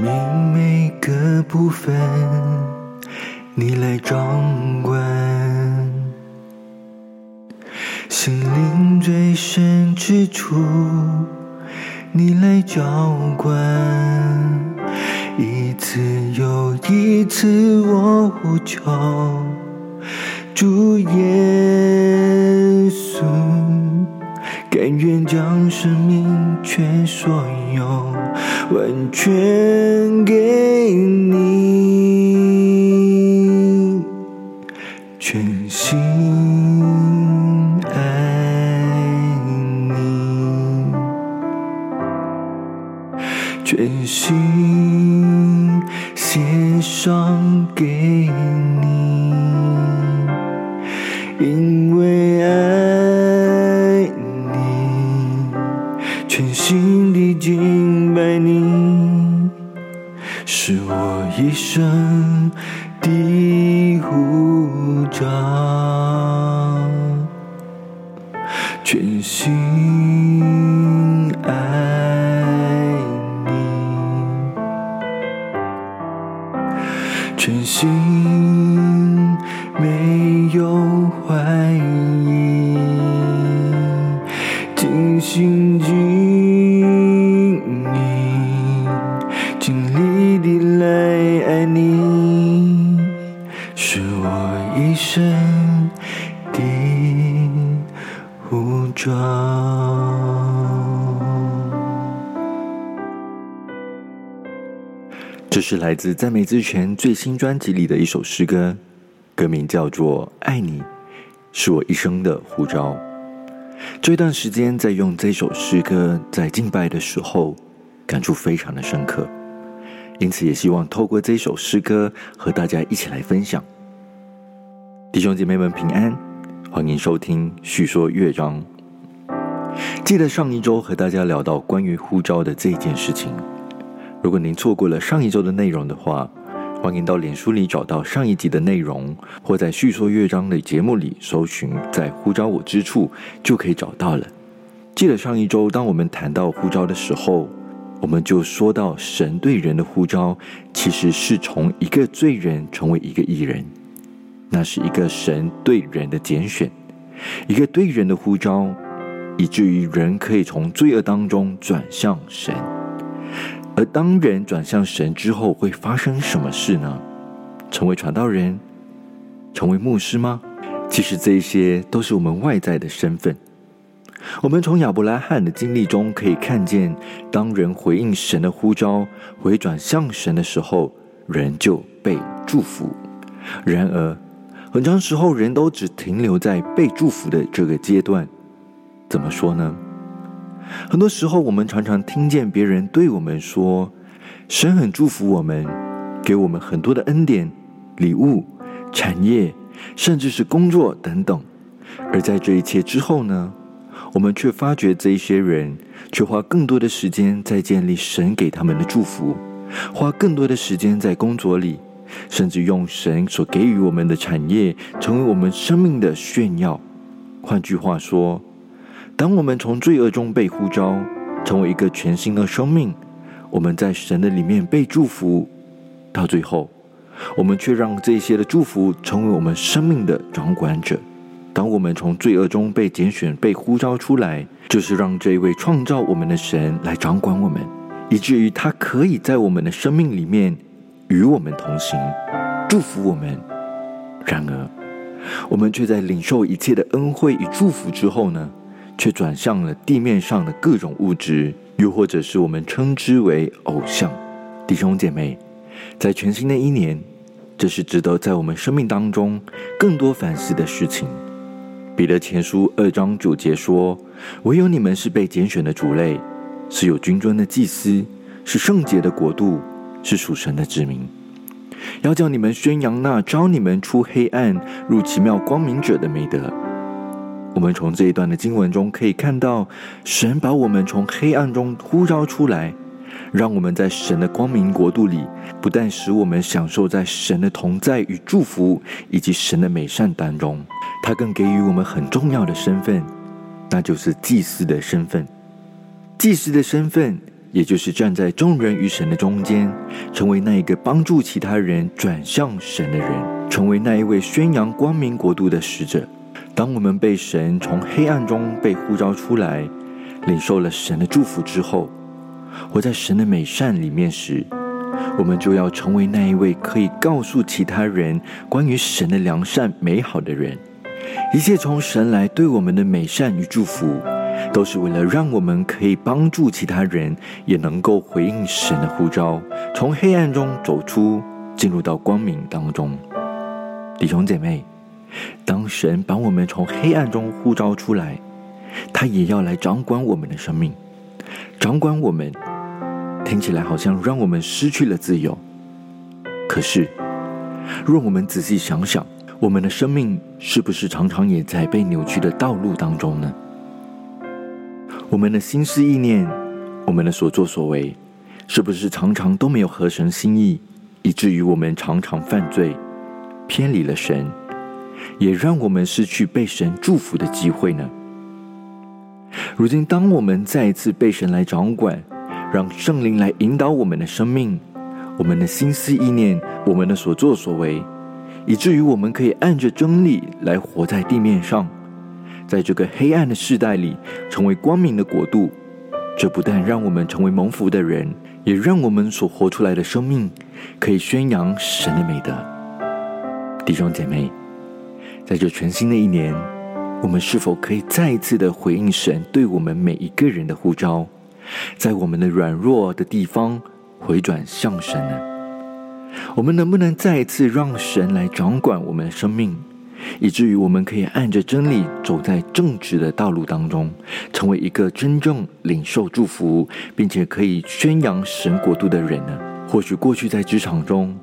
命每个部分，你来掌管。心灵最深之处，你来浇灌。一次又一次，我呼求主耶稣，甘愿将生命全所有。完全给你，护照，全心这是来自赞美之泉最新专辑里的一首诗歌，歌名叫做《爱你是我一生的护照》。这段时间在用这首诗歌在敬拜的时候，感触非常的深刻，因此也希望透过这首诗歌和大家一起来分享。弟兄姐妹们平安，欢迎收听叙说乐章。记得上一周和大家聊到关于呼召的这件事情。如果您错过了上一周的内容的话，欢迎到脸书里找到上一集的内容，或在叙说乐章的节目里搜寻“在呼召我之处”，就可以找到了。记得上一周，当我们谈到呼召的时候，我们就说到神对人的呼召，其实是从一个罪人成为一个义人，那是一个神对人的拣选，一个对人的呼召，以至于人可以从罪恶当中转向神。而当人转向神之后，会发生什么事呢？成为传道人，成为牧师吗？其实这些都是我们外在的身份。我们从亚伯拉罕的经历中可以看见，当人回应神的呼召，回转向神的时候，人就被祝福。然而，很长时候人都只停留在被祝福的这个阶段。怎么说呢？很多时候，我们常常听见别人对我们说：“神很祝福我们，给我们很多的恩典、礼物、产业，甚至是工作等等。”而在这一切之后呢，我们却发觉这一些人却花更多的时间在建立神给他们的祝福，花更多的时间在工作里，甚至用神所给予我们的产业成为我们生命的炫耀。换句话说，当我们从罪恶中被呼召，成为一个全新的生命，我们在神的里面被祝福，到最后，我们却让这些的祝福成为我们生命的掌管者。当我们从罪恶中被拣选、被呼召出来，就是让这一位创造我们的神来掌管我们，以至于他可以在我们的生命里面与我们同行，祝福我们。然而，我们却在领受一切的恩惠与祝福之后呢？却转向了地面上的各种物质，又或者是我们称之为偶像。弟兄姐妹，在全新的一年，这是值得在我们生命当中更多反思的事情。彼得前书二章九节说：“唯有你们是被拣选的主类，是有君尊的祭司，是圣洁的国度，是属神的子民。要叫你们宣扬那招你们出黑暗入奇妙光明者的美德。”我们从这一段的经文中可以看到，神把我们从黑暗中呼召出来，让我们在神的光明国度里，不但使我们享受在神的同在与祝福，以及神的美善当中，他更给予我们很重要的身份，那就是祭司的身份。祭司的身份也就是站在众人与神的中间，成为那一个帮助其他人转向神的人，成为那一位宣扬光明国度的使者。当我们被神从黑暗中被呼召出来，领受了神的祝福之后，活在神的美善里面时，我们就要成为那一位可以告诉其他人关于神的良善美好的人。一切从神来对我们的美善与祝福，都是为了让我们可以帮助其他人，也能够回应神的呼召，从黑暗中走出，进入到光明当中。弟兄姐妹。当神把我们从黑暗中呼召出来，他也要来掌管我们的生命，掌管我们。听起来好像让我们失去了自由，可是，若我们仔细想想，我们的生命是不是常常也在被扭曲的道路当中呢？我们的心思意念，我们的所作所为，是不是常常都没有合神心意，以至于我们常常犯罪，偏离了神？也让我们失去被神祝福的机会呢。如今，当我们再一次被神来掌管，让圣灵来引导我们的生命、我们的心思意念、我们的所作所为，以至于我们可以按着真理来活在地面上，在这个黑暗的世代里成为光明的国度。这不但让我们成为蒙福的人，也让我们所活出来的生命可以宣扬神的美德。弟兄姐妹。在这全新的一年，我们是否可以再一次的回应神对我们每一个人的呼召，在我们的软弱的地方回转向神呢？我们能不能再一次让神来掌管我们的生命，以至于我们可以按着真理走在正直的道路当中，成为一个真正领受祝福，并且可以宣扬神国度的人呢？或许过去在职场中。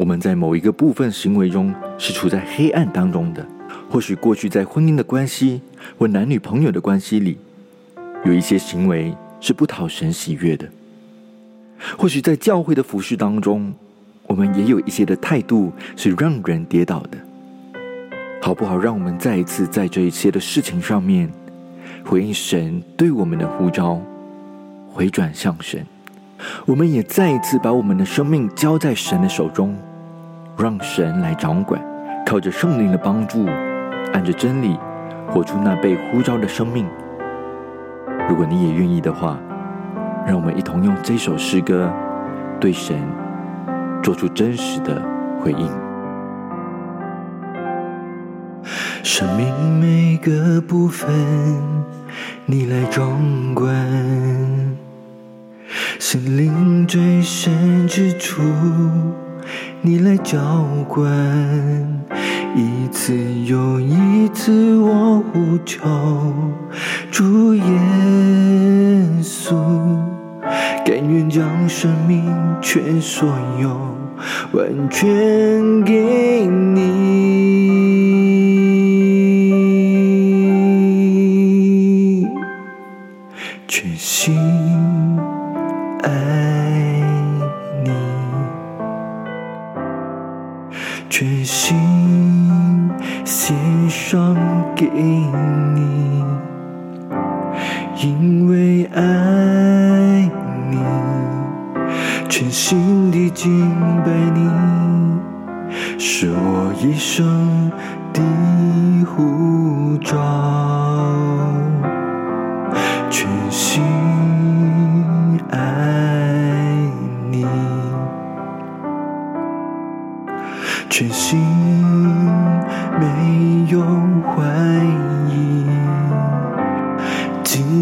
我们在某一个部分行为中是处在黑暗当中的，或许过去在婚姻的关系或男女朋友的关系里，有一些行为是不讨神喜悦的；或许在教会的服饰当中，我们也有一些的态度是让人跌倒的。好不好？让我们再一次在这一切的事情上面回应神对我们的呼召，回转向神。我们也再一次把我们的生命交在神的手中。让神来掌管，靠着圣灵的帮助，按着真理活出那被呼召的生命。如果你也愿意的话，让我们一同用这首诗歌对神做出真实的回应。生命每个部分，你来掌管；心灵最深之处。你来浇灌，一次又一次我呼求，主耶稣，甘愿将生命全所有完全给你，全心献上给你，因为爱你，全心的敬拜你，是我一生的护照。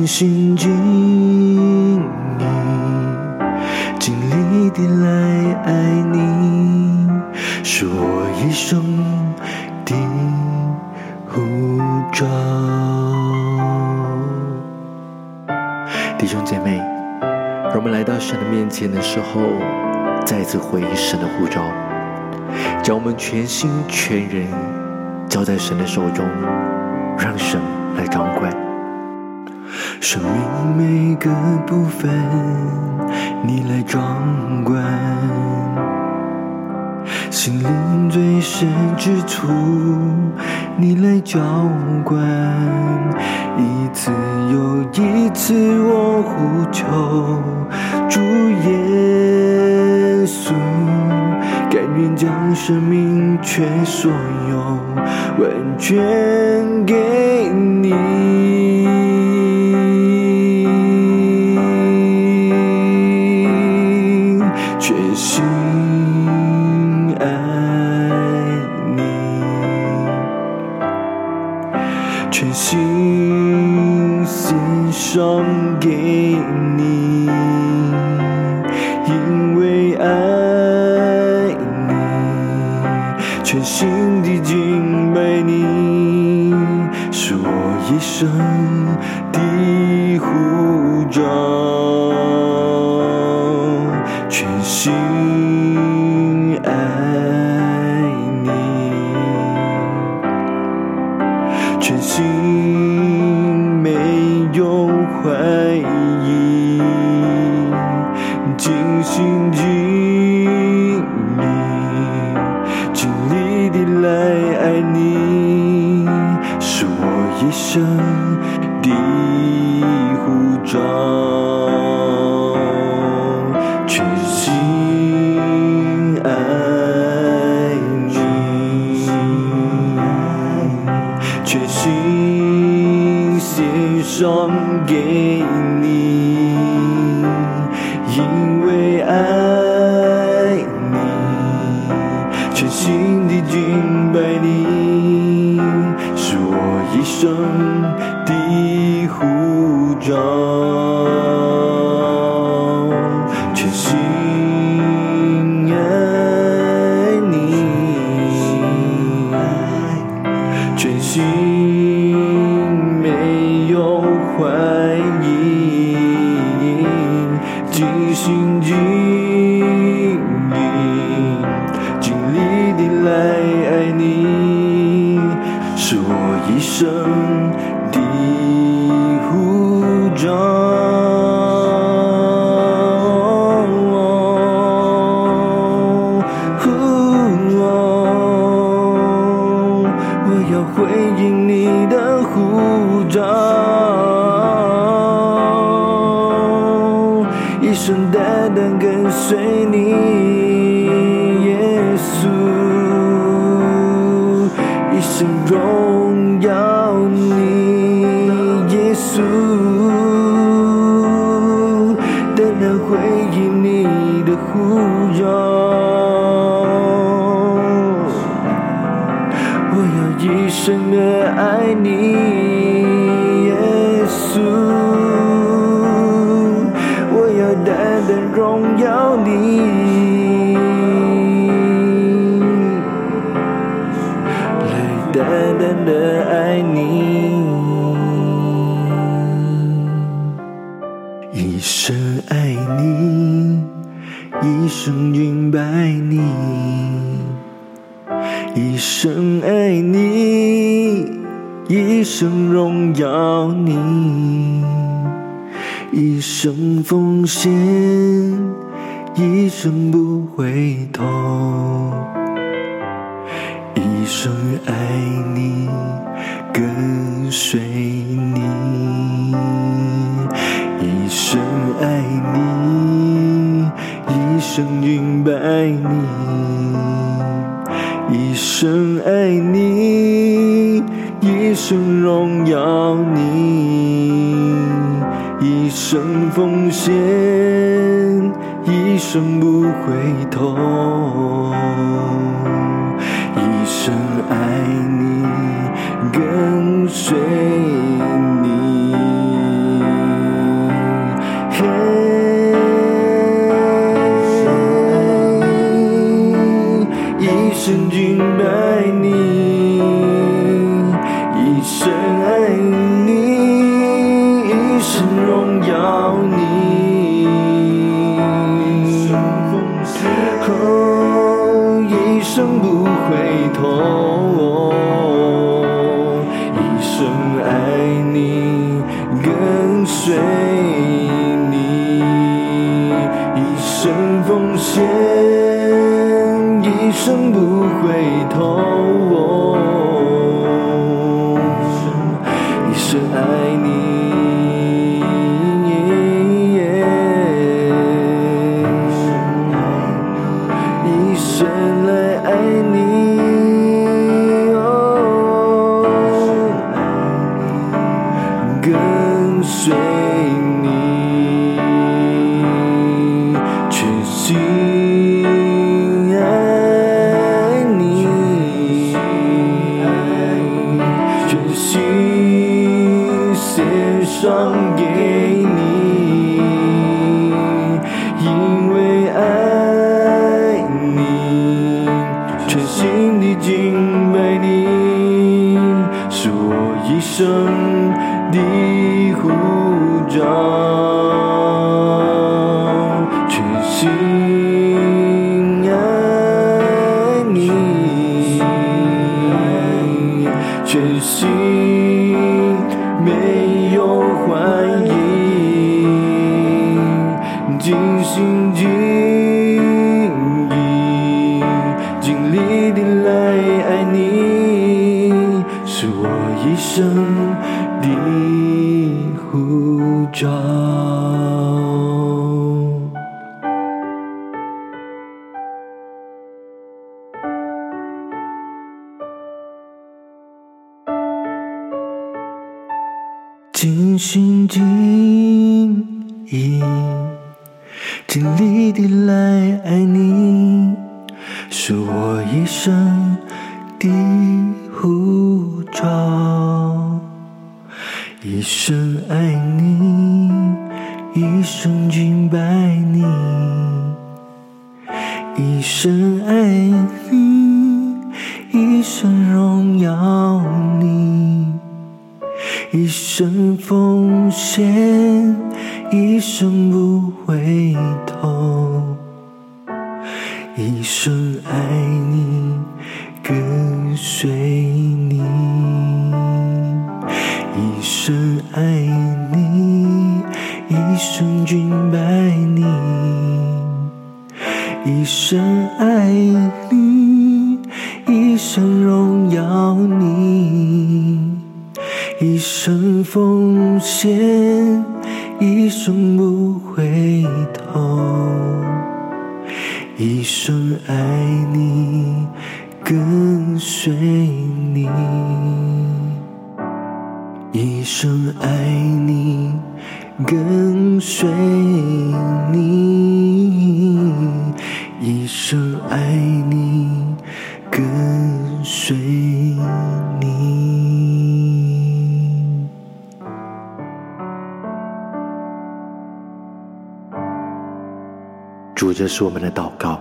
心尽力，尽力的来爱你，是我一生的护照。弟兄姐妹，让我们来到神的面前的时候，再次回应神的呼召。将我们全心全人交在神的手中，让神来掌管生命每个部分，你来掌管。心灵最深之处，你来浇灌。一次又一次，我呼求主耶稣，甘愿将生命全所有完全给你。心心上给你因为爱你全心的敬拜你是我一生 Di 召一生荣耀你一生奉献一生不回头一生爱你跟随你一生爱你一生敬拜你一生爱你。一生荣耀你一生奉献一生不回头。一生爱你跟随奉献一生不回头。心是双眼。心尽意，尽力地来爱你，是我一生的护照。呼召。一生爱你，一生敬拜你，一生爱你，一生荣耀你。一生奉献，一生不回头，一生爱一生爱你，一生荣耀你。一生奉献，一生不回头，一生爱你，跟随你，一生爱你，跟随主，这是我们的祷告，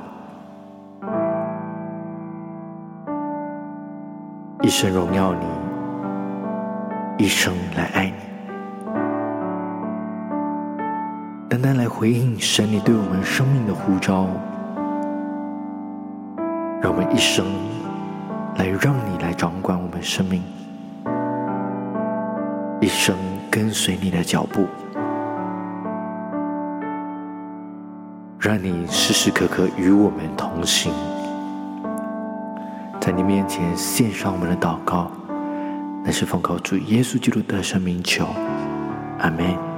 一生荣耀你，一生来爱你，单单来回应神你对我们生命的呼召，让我们一生来让你来掌管我们生命，一生跟随你的脚步。让你时时刻刻与我们同行，在你面前献上我们的祷告，那是奉靠主耶稣基督的圣名求，阿门。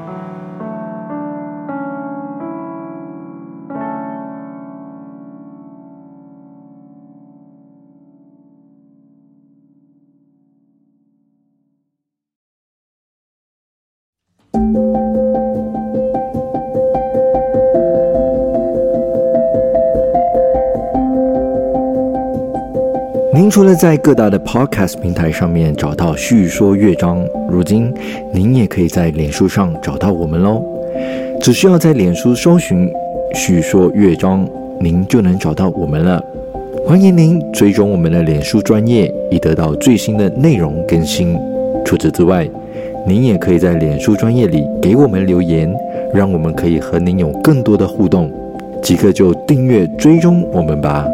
除了在各大的 Podcast 平台上面找到叙说乐章，如今您也可以在脸书上找到我们喽。只需要在脸书搜寻“叙说乐章”，您就能找到我们了。欢迎您追踪我们的脸书专业，以得到最新的内容更新。除此之外，您也可以在脸书专业里给我们留言，让我们可以和您有更多的互动。即刻就订阅追踪我们吧。